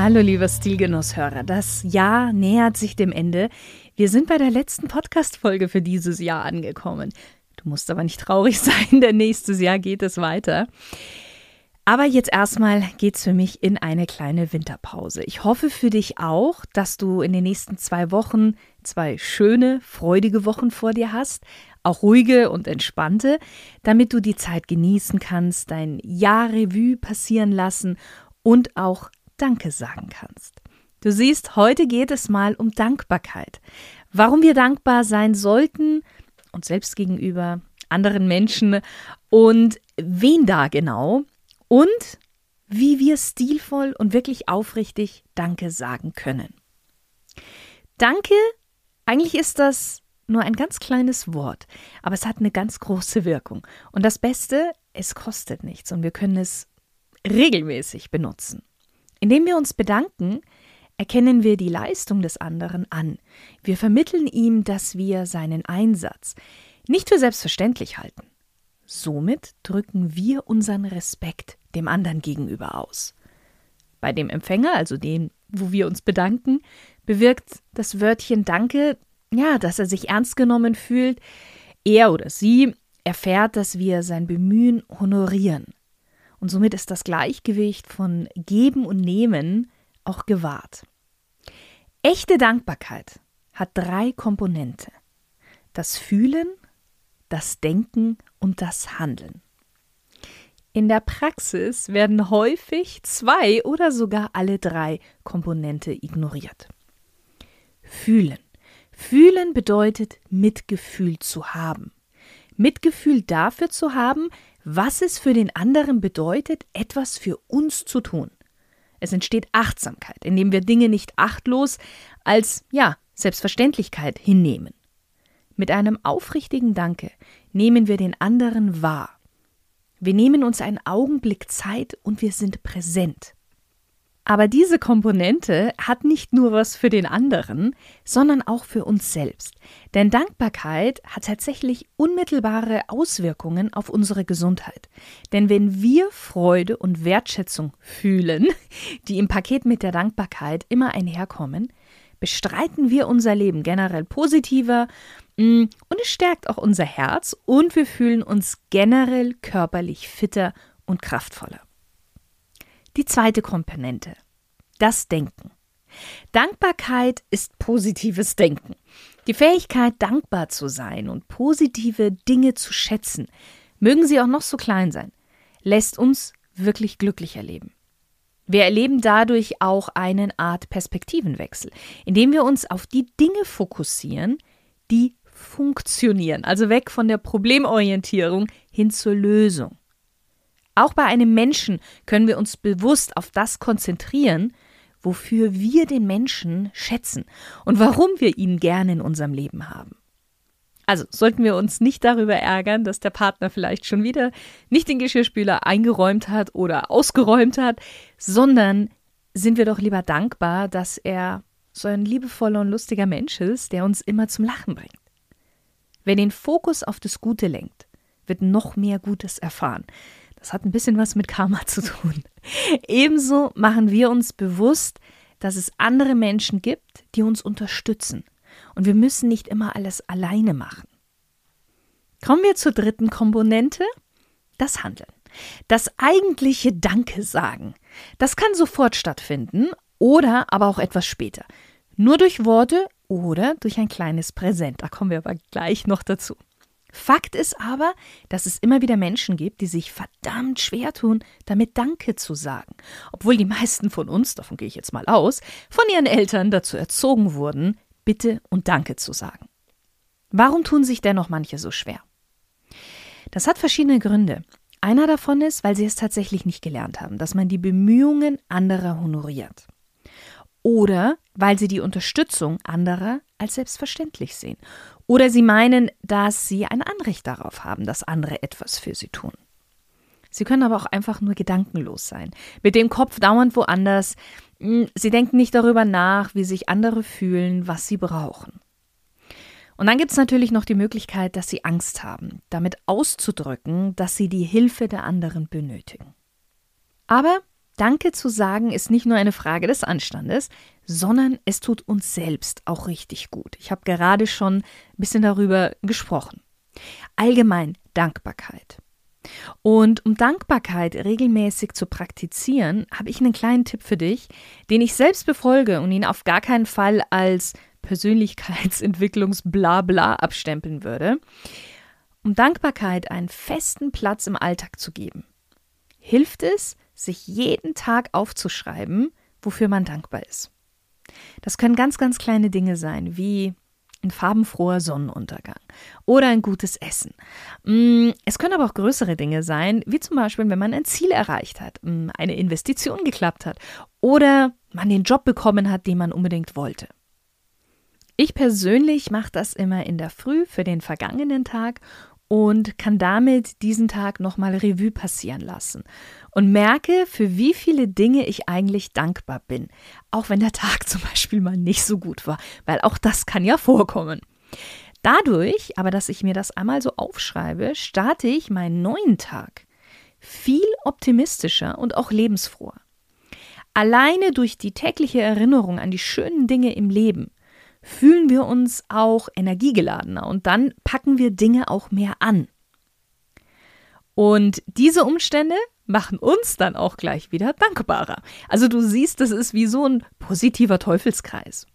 Hallo, lieber Stilgenusshörer. Das Jahr nähert sich dem Ende. Wir sind bei der letzten Podcast-Folge für dieses Jahr angekommen. Du musst aber nicht traurig sein, denn nächstes Jahr geht es weiter. Aber jetzt erstmal geht's für mich in eine kleine Winterpause. Ich hoffe für dich auch, dass du in den nächsten zwei Wochen zwei schöne, freudige Wochen vor dir hast, auch ruhige und entspannte, damit du die Zeit genießen kannst, dein Jahr Revue passieren lassen und auch Danke sagen kannst. Du siehst, heute geht es mal um Dankbarkeit. Warum wir dankbar sein sollten, uns selbst gegenüber, anderen Menschen und wen da genau und wie wir stilvoll und wirklich aufrichtig Danke sagen können. Danke, eigentlich ist das nur ein ganz kleines Wort, aber es hat eine ganz große Wirkung. Und das Beste, es kostet nichts und wir können es regelmäßig benutzen. Indem wir uns bedanken, erkennen wir die Leistung des anderen an. Wir vermitteln ihm, dass wir seinen Einsatz nicht für selbstverständlich halten. Somit drücken wir unseren Respekt dem anderen gegenüber aus. Bei dem Empfänger, also dem, wo wir uns bedanken, bewirkt das Wörtchen Danke, ja, dass er sich ernst genommen fühlt. Er oder sie erfährt, dass wir sein Bemühen honorieren. Und somit ist das Gleichgewicht von Geben und Nehmen auch gewahrt. Echte Dankbarkeit hat drei Komponente. Das Fühlen, das Denken und das Handeln. In der Praxis werden häufig zwei oder sogar alle drei Komponente ignoriert. Fühlen. Fühlen bedeutet Mitgefühl zu haben. Mitgefühl dafür zu haben, was es für den anderen bedeutet, etwas für uns zu tun. Es entsteht Achtsamkeit, indem wir Dinge nicht achtlos als, ja, Selbstverständlichkeit hinnehmen. Mit einem aufrichtigen Danke nehmen wir den anderen wahr. Wir nehmen uns einen Augenblick Zeit und wir sind präsent. Aber diese Komponente hat nicht nur was für den anderen, sondern auch für uns selbst. Denn Dankbarkeit hat tatsächlich unmittelbare Auswirkungen auf unsere Gesundheit. Denn wenn wir Freude und Wertschätzung fühlen, die im Paket mit der Dankbarkeit immer einherkommen, bestreiten wir unser Leben generell positiver mm, und es stärkt auch unser Herz und wir fühlen uns generell körperlich fitter und kraftvoller. Die zweite Komponente, das Denken. Dankbarkeit ist positives Denken. Die Fähigkeit, dankbar zu sein und positive Dinge zu schätzen, mögen sie auch noch so klein sein, lässt uns wirklich glücklich erleben. Wir erleben dadurch auch eine Art Perspektivenwechsel, indem wir uns auf die Dinge fokussieren, die funktionieren, also weg von der Problemorientierung hin zur Lösung. Auch bei einem Menschen können wir uns bewusst auf das konzentrieren, wofür wir den Menschen schätzen und warum wir ihn gerne in unserem Leben haben. Also sollten wir uns nicht darüber ärgern, dass der Partner vielleicht schon wieder nicht den Geschirrspüler eingeräumt hat oder ausgeräumt hat, sondern sind wir doch lieber dankbar, dass er so ein liebevoller und lustiger Mensch ist, der uns immer zum Lachen bringt. Wer den Fokus auf das Gute lenkt, wird noch mehr Gutes erfahren. Das hat ein bisschen was mit Karma zu tun. Ebenso machen wir uns bewusst, dass es andere Menschen gibt, die uns unterstützen. Und wir müssen nicht immer alles alleine machen. Kommen wir zur dritten Komponente, das Handeln. Das eigentliche Danke sagen. Das kann sofort stattfinden oder aber auch etwas später. Nur durch Worte oder durch ein kleines Präsent. Da kommen wir aber gleich noch dazu. Fakt ist aber, dass es immer wieder Menschen gibt, die sich verdammt schwer tun, damit Danke zu sagen. Obwohl die meisten von uns, davon gehe ich jetzt mal aus, von ihren Eltern dazu erzogen wurden, Bitte und Danke zu sagen. Warum tun sich dennoch manche so schwer? Das hat verschiedene Gründe. Einer davon ist, weil sie es tatsächlich nicht gelernt haben, dass man die Bemühungen anderer honoriert. Oder weil sie die Unterstützung anderer als selbstverständlich sehen. Oder sie meinen, dass sie ein Anrecht darauf haben, dass andere etwas für sie tun. Sie können aber auch einfach nur gedankenlos sein, mit dem Kopf dauernd woanders. Hm, sie denken nicht darüber nach, wie sich andere fühlen, was sie brauchen. Und dann gibt es natürlich noch die Möglichkeit, dass sie Angst haben, damit auszudrücken, dass sie die Hilfe der anderen benötigen. Aber Danke zu sagen ist nicht nur eine Frage des Anstandes, sondern es tut uns selbst auch richtig gut. Ich habe gerade schon ein bisschen darüber gesprochen. Allgemein Dankbarkeit. Und um Dankbarkeit regelmäßig zu praktizieren, habe ich einen kleinen Tipp für dich, den ich selbst befolge und ihn auf gar keinen Fall als Persönlichkeitsentwicklungs-Blabla abstempeln würde. Um Dankbarkeit einen festen Platz im Alltag zu geben, hilft es, sich jeden Tag aufzuschreiben, wofür man dankbar ist. Das können ganz, ganz kleine Dinge sein, wie ein farbenfroher Sonnenuntergang oder ein gutes Essen. Mm, es können aber auch größere Dinge sein, wie zum Beispiel, wenn man ein Ziel erreicht hat, mm, eine Investition geklappt hat oder man den Job bekommen hat, den man unbedingt wollte. Ich persönlich mache das immer in der Früh für den vergangenen Tag und kann damit diesen Tag nochmal Revue passieren lassen und merke, für wie viele Dinge ich eigentlich dankbar bin, auch wenn der Tag zum Beispiel mal nicht so gut war, weil auch das kann ja vorkommen. Dadurch, aber dass ich mir das einmal so aufschreibe, starte ich meinen neuen Tag viel optimistischer und auch lebensfroher. Alleine durch die tägliche Erinnerung an die schönen Dinge im Leben fühlen wir uns auch energiegeladener und dann packen wir Dinge auch mehr an. Und diese Umstände machen uns dann auch gleich wieder dankbarer. Also du siehst, das ist wie so ein positiver Teufelskreis.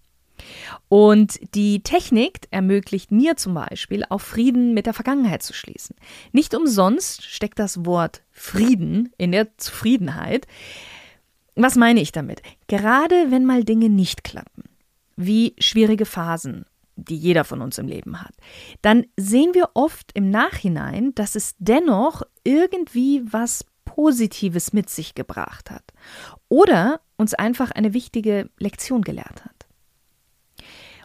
Und die Technik ermöglicht mir zum Beispiel, auch Frieden mit der Vergangenheit zu schließen. Nicht umsonst steckt das Wort Frieden in der Zufriedenheit. Was meine ich damit? Gerade wenn mal Dinge nicht klappen, wie schwierige Phasen, die jeder von uns im Leben hat, dann sehen wir oft im Nachhinein, dass es dennoch irgendwie was Positives mit sich gebracht hat oder uns einfach eine wichtige Lektion gelehrt hat.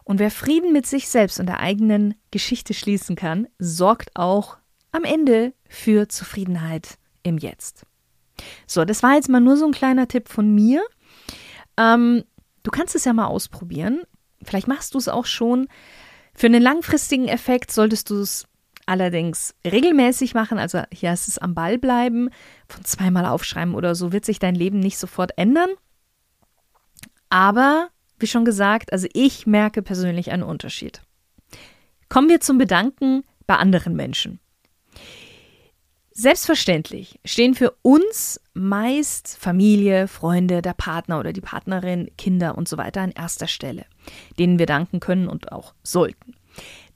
Und wer Frieden mit sich selbst und der eigenen Geschichte schließen kann, sorgt auch am Ende für Zufriedenheit im Jetzt. So, das war jetzt mal nur so ein kleiner Tipp von mir. Ähm, Du kannst es ja mal ausprobieren. Vielleicht machst du es auch schon. Für einen langfristigen Effekt solltest du es allerdings regelmäßig machen. Also hier ist es am Ball bleiben. Von zweimal aufschreiben oder so wird sich dein Leben nicht sofort ändern. Aber, wie schon gesagt, also ich merke persönlich einen Unterschied. Kommen wir zum Bedanken bei anderen Menschen. Selbstverständlich stehen für uns meist Familie, Freunde, der Partner oder die Partnerin, Kinder und so weiter an erster Stelle, denen wir danken können und auch sollten.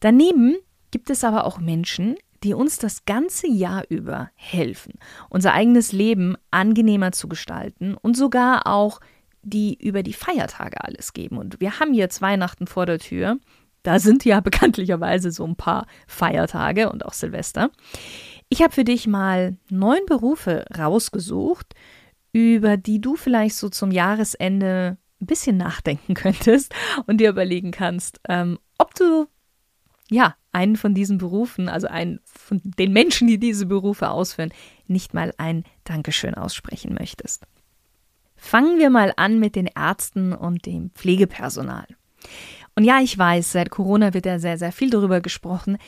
Daneben gibt es aber auch Menschen, die uns das ganze Jahr über helfen, unser eigenes Leben angenehmer zu gestalten und sogar auch die über die Feiertage alles geben. Und wir haben jetzt Weihnachten vor der Tür. Da sind ja bekanntlicherweise so ein paar Feiertage und auch Silvester. Ich habe für dich mal neun Berufe rausgesucht, über die du vielleicht so zum Jahresende ein bisschen nachdenken könntest und dir überlegen kannst, ähm, ob du ja einen von diesen Berufen, also einen von den Menschen, die diese Berufe ausführen, nicht mal ein Dankeschön aussprechen möchtest. Fangen wir mal an mit den Ärzten und dem Pflegepersonal. Und ja, ich weiß, seit Corona wird ja sehr, sehr viel darüber gesprochen,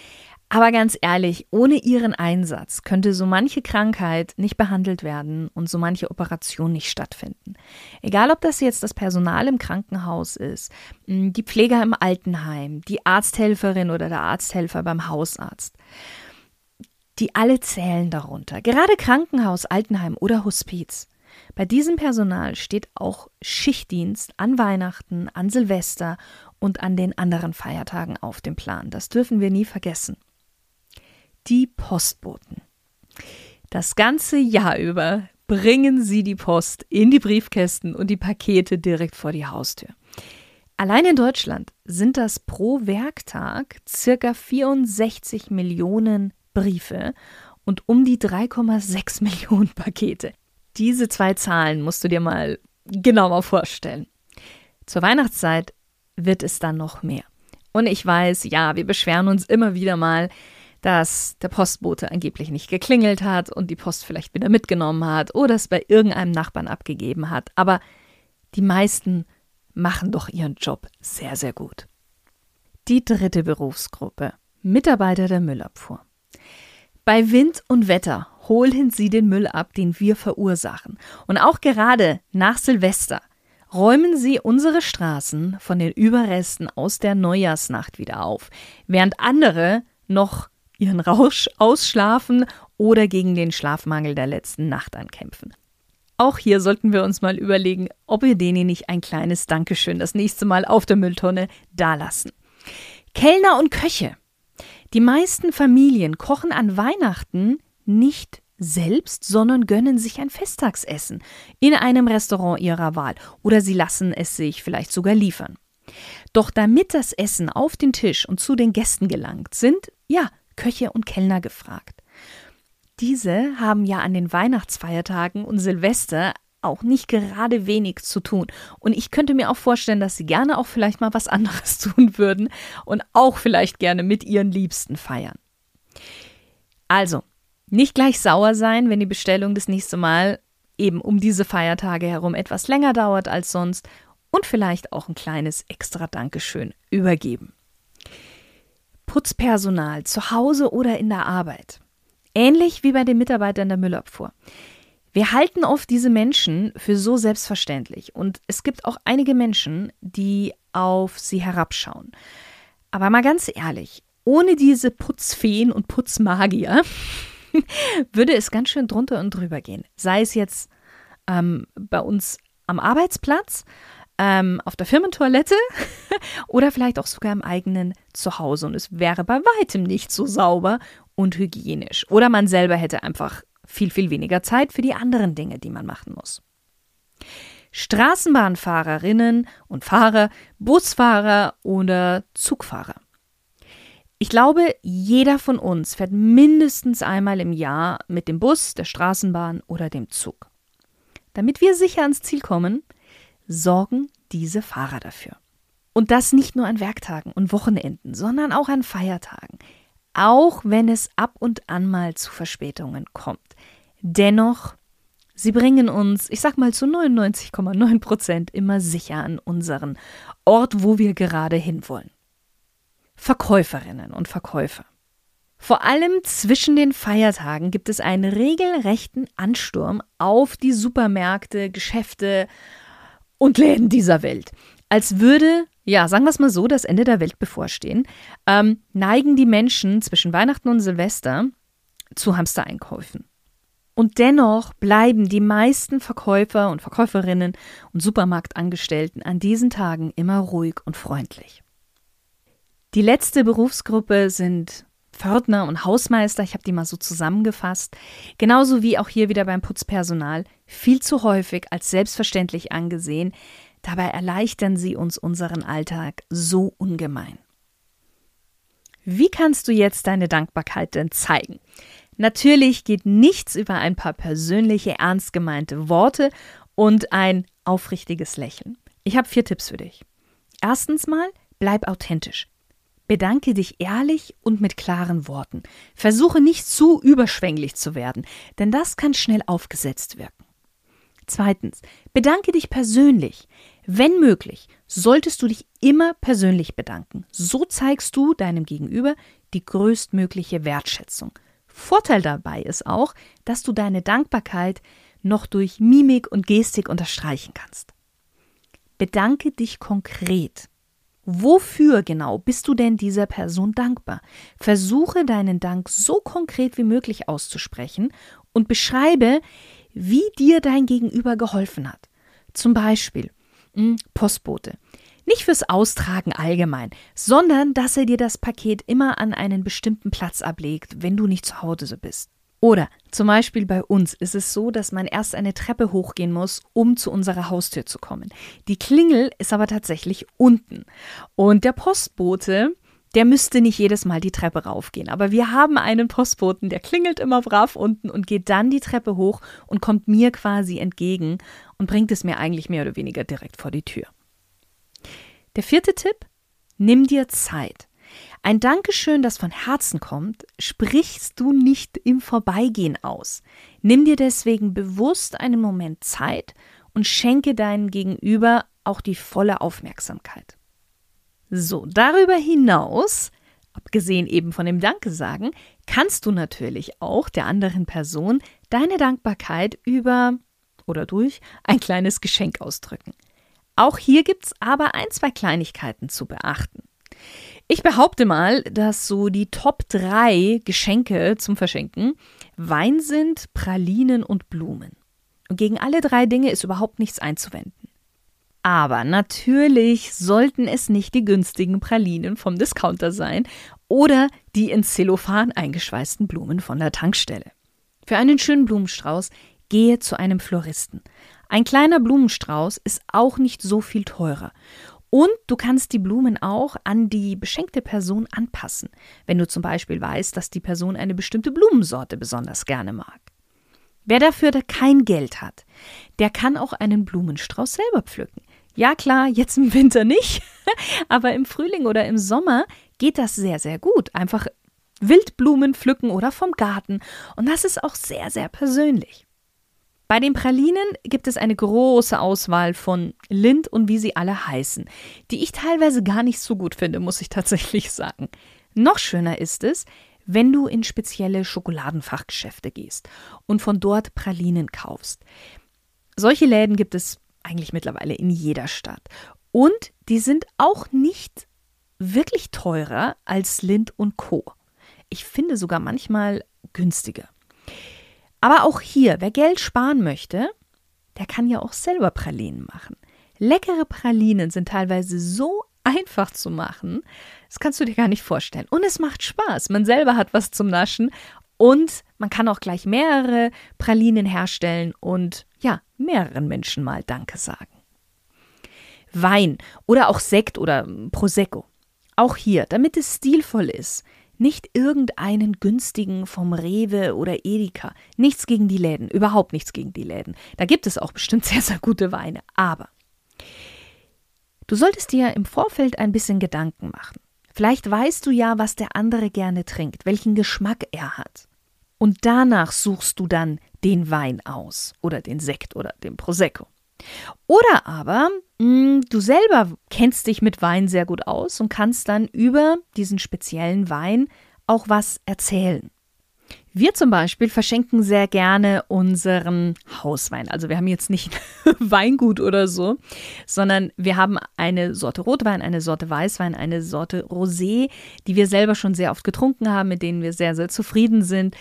aber ganz ehrlich, ohne ihren Einsatz könnte so manche Krankheit nicht behandelt werden und so manche Operation nicht stattfinden. Egal, ob das jetzt das Personal im Krankenhaus ist, die Pfleger im Altenheim, die Arzthelferin oder der Arzthelfer beim Hausarzt. Die alle zählen darunter. Gerade Krankenhaus, Altenheim oder Hospiz. Bei diesem Personal steht auch Schichtdienst an Weihnachten, an Silvester und an den anderen Feiertagen auf dem Plan. Das dürfen wir nie vergessen die Postboten. Das ganze Jahr über bringen sie die Post in die Briefkästen und die Pakete direkt vor die Haustür. Allein in Deutschland sind das pro Werktag circa 64 Millionen Briefe und um die 3,6 Millionen Pakete. Diese zwei Zahlen musst du dir mal genauer vorstellen. Zur Weihnachtszeit wird es dann noch mehr. Und ich weiß, ja, wir beschweren uns immer wieder mal, dass der Postbote angeblich nicht geklingelt hat und die Post vielleicht wieder mitgenommen hat oder es bei irgendeinem Nachbarn abgegeben hat. Aber die meisten machen doch ihren Job sehr, sehr gut. Die dritte Berufsgruppe. Mitarbeiter der Müllabfuhr. Bei Wind und Wetter holen sie den Müll ab, den wir verursachen. Und auch gerade nach Silvester räumen sie unsere Straßen von den Überresten aus der Neujahrsnacht wieder auf, während andere noch ihren Rausch ausschlafen oder gegen den Schlafmangel der letzten Nacht ankämpfen. Auch hier sollten wir uns mal überlegen, ob wir denen nicht ein kleines Dankeschön das nächste Mal auf der Mülltonne dalassen. Kellner und Köche. Die meisten Familien kochen an Weihnachten nicht selbst, sondern gönnen sich ein Festtagsessen in einem Restaurant ihrer Wahl oder sie lassen es sich vielleicht sogar liefern. Doch damit das Essen auf den Tisch und zu den Gästen gelangt, sind, ja, Köche und Kellner gefragt. Diese haben ja an den Weihnachtsfeiertagen und Silvester auch nicht gerade wenig zu tun. Und ich könnte mir auch vorstellen, dass sie gerne auch vielleicht mal was anderes tun würden und auch vielleicht gerne mit ihren Liebsten feiern. Also, nicht gleich sauer sein, wenn die Bestellung das nächste Mal eben um diese Feiertage herum etwas länger dauert als sonst und vielleicht auch ein kleines extra Dankeschön übergeben. Putzpersonal zu Hause oder in der Arbeit. Ähnlich wie bei den Mitarbeitern der Müllabfuhr. Wir halten oft diese Menschen für so selbstverständlich und es gibt auch einige Menschen, die auf sie herabschauen. Aber mal ganz ehrlich, ohne diese Putzfeen und Putzmagier würde es ganz schön drunter und drüber gehen. Sei es jetzt ähm, bei uns am Arbeitsplatz, ähm, auf der Firmentoilette oder vielleicht auch sogar im eigenen Zuhause. Und es wäre bei weitem nicht so sauber und hygienisch. Oder man selber hätte einfach viel, viel weniger Zeit für die anderen Dinge, die man machen muss. Straßenbahnfahrerinnen und Fahrer, Busfahrer oder Zugfahrer. Ich glaube, jeder von uns fährt mindestens einmal im Jahr mit dem Bus, der Straßenbahn oder dem Zug. Damit wir sicher ans Ziel kommen, sorgen diese Fahrer dafür. Und das nicht nur an Werktagen und Wochenenden, sondern auch an Feiertagen auch wenn es ab und an mal zu Verspätungen kommt. Dennoch, sie bringen uns, ich sag mal zu 99,9 Prozent immer sicher an unseren Ort, wo wir gerade hinwollen. Verkäuferinnen und Verkäufer. Vor allem zwischen den Feiertagen gibt es einen regelrechten Ansturm auf die Supermärkte, Geschäfte und Läden dieser Welt. Als würde ja, sagen wir es mal so, das Ende der Welt bevorstehen, ähm, neigen die Menschen zwischen Weihnachten und Silvester zu Hamstereinkäufen. Und dennoch bleiben die meisten Verkäufer und Verkäuferinnen und Supermarktangestellten an diesen Tagen immer ruhig und freundlich. Die letzte Berufsgruppe sind Pförtner und Hausmeister, ich habe die mal so zusammengefasst, genauso wie auch hier wieder beim Putzpersonal, viel zu häufig als selbstverständlich angesehen, Dabei erleichtern sie uns unseren Alltag so ungemein. Wie kannst du jetzt deine Dankbarkeit denn zeigen? Natürlich geht nichts über ein paar persönliche, ernst gemeinte Worte und ein aufrichtiges Lächeln. Ich habe vier Tipps für dich. Erstens mal, bleib authentisch. Bedanke dich ehrlich und mit klaren Worten. Versuche nicht zu überschwänglich zu werden, denn das kann schnell aufgesetzt wirken. Zweitens, bedanke dich persönlich. Wenn möglich, solltest du dich immer persönlich bedanken. So zeigst du deinem Gegenüber die größtmögliche Wertschätzung. Vorteil dabei ist auch, dass du deine Dankbarkeit noch durch Mimik und Gestik unterstreichen kannst. Bedanke dich konkret. Wofür genau bist du denn dieser Person dankbar? Versuche deinen Dank so konkret wie möglich auszusprechen und beschreibe, wie dir dein Gegenüber geholfen hat. Zum Beispiel, hm, Postbote. Nicht fürs Austragen allgemein, sondern dass er dir das Paket immer an einen bestimmten Platz ablegt, wenn du nicht zu Hause bist. Oder zum Beispiel bei uns ist es so, dass man erst eine Treppe hochgehen muss, um zu unserer Haustür zu kommen. Die Klingel ist aber tatsächlich unten. Und der Postbote der müsste nicht jedes Mal die Treppe raufgehen. Aber wir haben einen Postboten, der klingelt immer brav unten und geht dann die Treppe hoch und kommt mir quasi entgegen und bringt es mir eigentlich mehr oder weniger direkt vor die Tür. Der vierte Tipp, nimm dir Zeit. Ein Dankeschön, das von Herzen kommt, sprichst du nicht im Vorbeigehen aus. Nimm dir deswegen bewusst einen Moment Zeit und schenke deinen Gegenüber auch die volle Aufmerksamkeit. So, darüber hinaus, abgesehen eben von dem Danke sagen, kannst du natürlich auch der anderen Person deine Dankbarkeit über oder durch ein kleines Geschenk ausdrücken. Auch hier gibt es aber ein, zwei Kleinigkeiten zu beachten. Ich behaupte mal, dass so die Top 3 Geschenke zum Verschenken Wein sind, Pralinen und Blumen. Und gegen alle drei Dinge ist überhaupt nichts einzuwenden. Aber natürlich sollten es nicht die günstigen Pralinen vom Discounter sein oder die in Zellophan eingeschweißten Blumen von der Tankstelle. Für einen schönen Blumenstrauß gehe zu einem Floristen. Ein kleiner Blumenstrauß ist auch nicht so viel teurer. Und du kannst die Blumen auch an die beschenkte Person anpassen, wenn du zum Beispiel weißt, dass die Person eine bestimmte Blumensorte besonders gerne mag. Wer dafür kein Geld hat, der kann auch einen Blumenstrauß selber pflücken. Ja klar, jetzt im Winter nicht, aber im Frühling oder im Sommer geht das sehr, sehr gut. Einfach Wildblumen pflücken oder vom Garten. Und das ist auch sehr, sehr persönlich. Bei den Pralinen gibt es eine große Auswahl von Lind und wie sie alle heißen, die ich teilweise gar nicht so gut finde, muss ich tatsächlich sagen. Noch schöner ist es, wenn du in spezielle Schokoladenfachgeschäfte gehst und von dort Pralinen kaufst. Solche Läden gibt es eigentlich mittlerweile in jeder Stadt. Und die sind auch nicht wirklich teurer als Lind und Co. Ich finde sogar manchmal günstiger. Aber auch hier, wer Geld sparen möchte, der kann ja auch selber Pralinen machen. Leckere Pralinen sind teilweise so einfach zu machen, das kannst du dir gar nicht vorstellen. Und es macht Spaß. Man selber hat was zum Naschen und man kann auch gleich mehrere Pralinen herstellen und ja, mehreren Menschen mal Danke sagen. Wein oder auch Sekt oder Prosecco. Auch hier, damit es stilvoll ist, nicht irgendeinen günstigen vom Rewe oder Edeka. Nichts gegen die Läden, überhaupt nichts gegen die Läden. Da gibt es auch bestimmt sehr, sehr gute Weine. Aber du solltest dir im Vorfeld ein bisschen Gedanken machen. Vielleicht weißt du ja, was der andere gerne trinkt, welchen Geschmack er hat. Und danach suchst du dann den Wein aus oder den Sekt oder den Prosecco. Oder aber mh, hm, du selber kennst dich mit Wein sehr gut aus und kannst dann über diesen speziellen Wein auch was erzählen. Wir zum Beispiel verschenken sehr gerne unseren Hauswein. Also wir haben jetzt nicht Weingut oder so, sondern wir haben eine Sorte Rotwein, eine Sorte Weißwein, eine Sorte Rosé, die wir selber schon sehr oft getrunken haben, mit denen wir sehr, sehr zufrieden sind,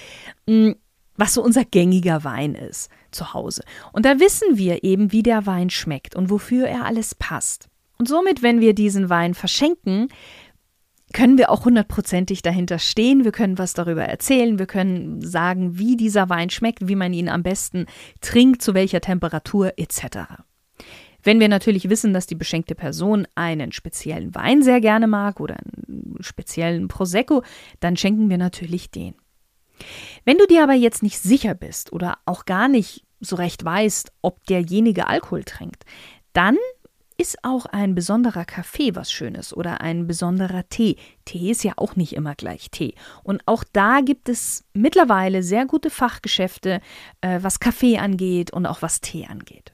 mm, was so unser gängiger Wein ist zu Hause. Und da wissen wir eben, wie der Wein schmeckt und wofür er alles passt. Und somit, wenn wir diesen Wein verschenken, können wir auch hundertprozentig dahinter stehen. Wir können was darüber erzählen. Wir können sagen, wie dieser Wein schmeckt, wie man ihn am besten trinkt, zu welcher Temperatur etc. Wenn wir natürlich wissen, dass die beschenkte Person einen speziellen Wein sehr gerne mag oder einen speziellen Prosecco, dann schenken wir natürlich den. Wenn du dir aber jetzt nicht sicher bist oder auch gar nicht so recht weißt, ob derjenige Alkohol trinkt, dann ist auch ein besonderer Kaffee was Schönes oder ein besonderer Tee. Tee ist ja auch nicht immer gleich Tee. Und auch da gibt es mittlerweile sehr gute Fachgeschäfte, äh, was Kaffee angeht und auch was Tee angeht.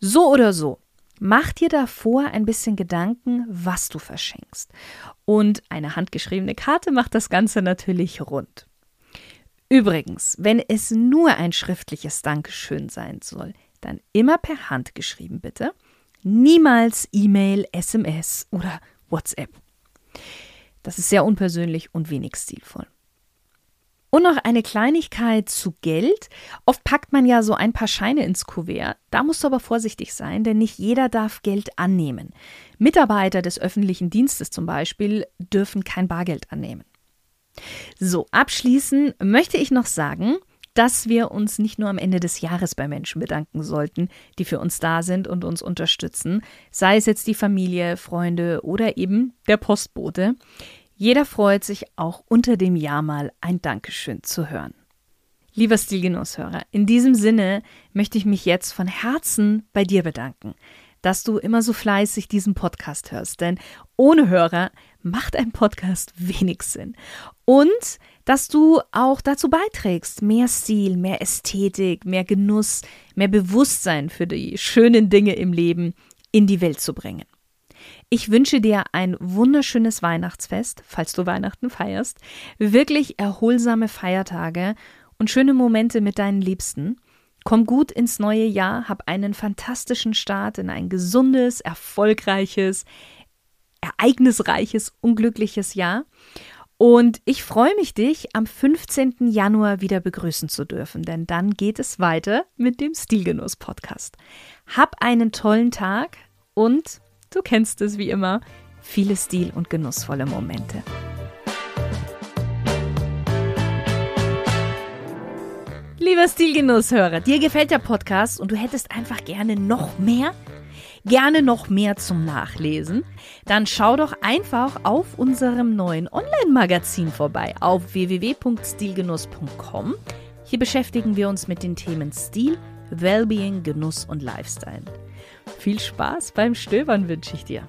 So oder so, mach dir davor ein bisschen Gedanken, was du verschenkst. Und eine handgeschriebene Karte macht das Ganze natürlich rund. Übrigens, wenn es nur ein schriftliches Dankeschön sein soll, dann immer per Hand geschrieben bitte Niemals E-Mail, SMS oder WhatsApp. Das ist sehr unpersönlich und wenig stilvoll. Und noch eine Kleinigkeit zu Geld. Oft packt man ja so ein paar Scheine ins Kuvert. Da musst du aber vorsichtig sein, denn nicht jeder darf Geld annehmen. Mitarbeiter des öffentlichen Dienstes zum Beispiel dürfen kein Bargeld annehmen. So, abschließend möchte ich noch sagen, dass wir uns nicht nur am Ende des Jahres bei Menschen bedanken sollten, die für uns da sind und uns unterstützen, sei es jetzt die Familie, Freunde oder eben der Postbote. Jeder freut sich auch unter dem Jahr mal ein Dankeschön zu hören. Lieber Stilgenusshörer, in diesem Sinne möchte ich mich jetzt von Herzen bei dir bedanken, dass du immer so fleißig diesen Podcast hörst, denn ohne Hörer macht ein Podcast wenig Sinn. Und dass du auch dazu beiträgst, mehr Stil, mehr Ästhetik, mehr Genuss, mehr Bewusstsein für die schönen Dinge im Leben in die Welt zu bringen. Ich wünsche dir ein wunderschönes Weihnachtsfest, falls du Weihnachten feierst, wirklich erholsame Feiertage und schöne Momente mit deinen Liebsten. Komm gut ins neue Jahr, hab einen fantastischen Start in ein gesundes, erfolgreiches, ereignisreiches, unglückliches Jahr. Und ich freue mich, dich am 15. Januar wieder begrüßen zu dürfen, denn dann geht es weiter mit dem Stilgenuss Podcast. Hab einen tollen Tag und du kennst es wie immer, viele stil- und genussvolle Momente. Lieber Stilgenusshörer, dir gefällt der Podcast und du hättest einfach gerne noch mehr? Gerne noch mehr zum Nachlesen? Dann schau doch einfach auf unserem neuen Online-Magazin vorbei auf www.stilgenuss.com. Hier beschäftigen wir uns mit den Themen Stil, Wellbeing, Genuss und Lifestyle. Viel Spaß beim Stöbern wünsche ich dir.